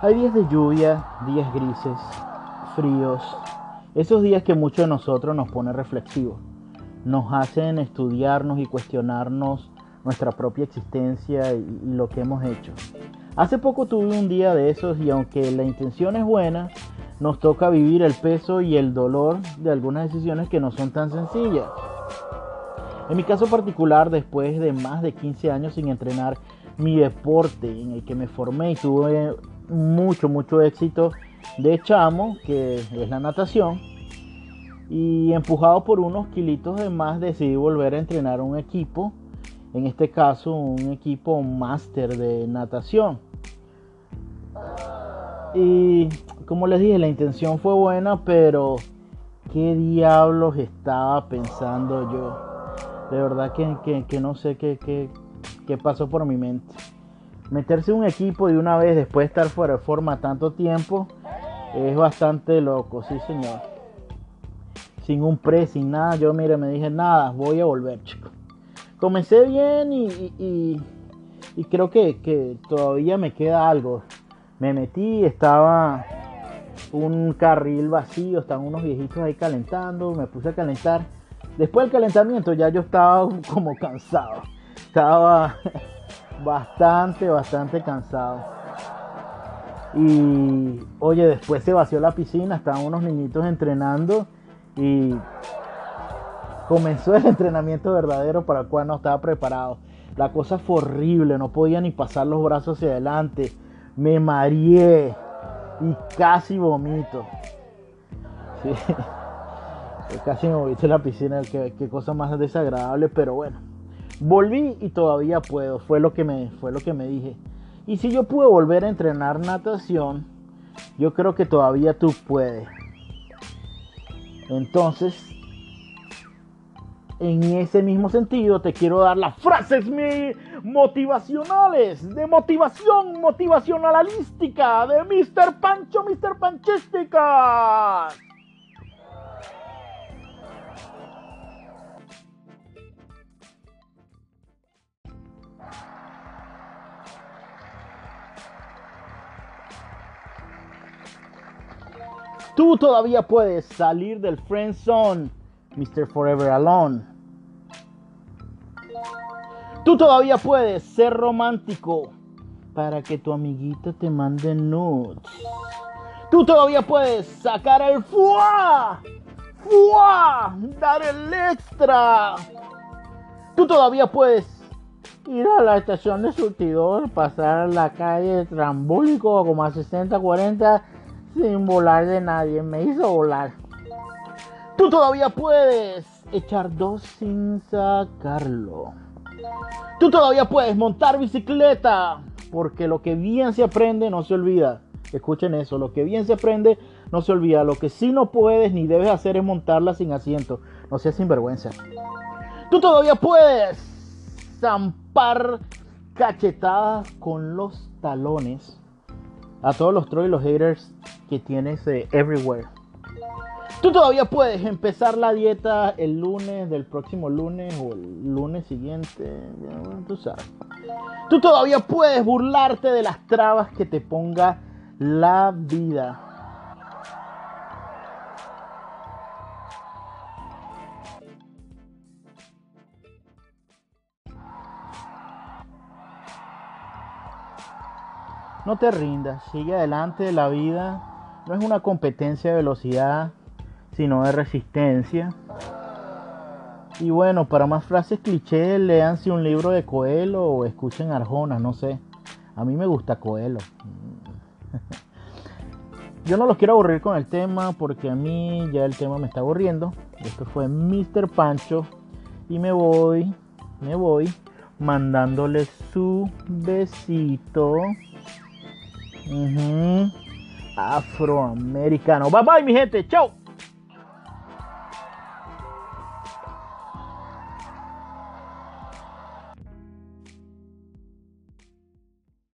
Hay días de lluvia, días grises, fríos, esos días que muchos de nosotros nos ponen reflexivos, nos hacen estudiarnos y cuestionarnos nuestra propia existencia y lo que hemos hecho. Hace poco tuve un día de esos y aunque la intención es buena, nos toca vivir el peso y el dolor de algunas decisiones que no son tan sencillas. En mi caso particular, después de más de 15 años sin entrenar mi deporte en el que me formé y tuve mucho, mucho éxito de chamo, que es la natación, y empujado por unos kilitos de más decidí volver a entrenar un equipo, en este caso un equipo máster de natación. Y como les dije, la intención fue buena, pero ¿qué diablos estaba pensando yo? De verdad que, no sé qué, qué, pasó por mi mente. Meterse un equipo de una vez después de estar fuera de forma tanto tiempo es bastante loco, sí señor. Sin un pre, sin nada, yo mire, me dije nada, voy a volver, chico. Comencé bien y, y, creo que, que todavía me queda algo. Me metí, estaba un carril vacío, estaban unos viejitos ahí calentando, me puse a calentar. Después del calentamiento ya yo estaba como cansado. Estaba bastante, bastante cansado. Y oye, después se vació la piscina, estaban unos niñitos entrenando y comenzó el entrenamiento verdadero para el cual no estaba preparado. La cosa fue horrible, no podía ni pasar los brazos hacia adelante. Me mareé y casi vomito. Casi me vomito en la piscina, qué, cosa más desagradable, pero bueno. Volví y todavía puedo, fue lo que me, fue lo que me dije. Y si yo pude volver a entrenar natación, yo creo que todavía tú puedes. Entonces, en ese mismo sentido, te quiero dar las frases motivacionales, de motivación motivacionalística, de Mr. Pancho, Mr. Panchística. Tú todavía puedes salir del friend zone Mr. Forever Alone. Tú todavía puedes ser romántico para que tu amiguito te mande nudes. Tú todavía puedes sacar el fuá, fuá, dar el extra. Tú todavía puedes ir a la estación de surtidor, pasar la calle trambólico como a 60, 40 sin volar de nadie. Me hizo volar. Tú todavía puedes echar dos sin sacarlo. Tú todavía puedes montar bicicleta. Porque lo que bien se aprende no se olvida. Escuchen eso, lo que bien se aprende no se olvida. Lo que sí no puedes ni debes hacer es montarla sin asiento. No seas sinvergüenza. Tú todavía puedes zampar cachetadas con los talones a todos los trolls los haters que tienes de everywhere. Tú todavía puedes empezar la dieta el lunes del próximo lunes o el lunes siguiente. Tú sabes. Tú todavía puedes burlarte de las trabas que te ponga la vida. No te rindas, sigue adelante. La vida no es una competencia de velocidad sino de resistencia. Y bueno, para más frases cliché, leanse un libro de Coelho o escuchen Arjona, no sé. A mí me gusta Coelho. Yo no los quiero aburrir con el tema porque a mí ya el tema me está aburriendo. Esto fue Mr. Pancho y me voy, me voy mandándole su besito. Afroamericano. Bye bye mi gente. Chao.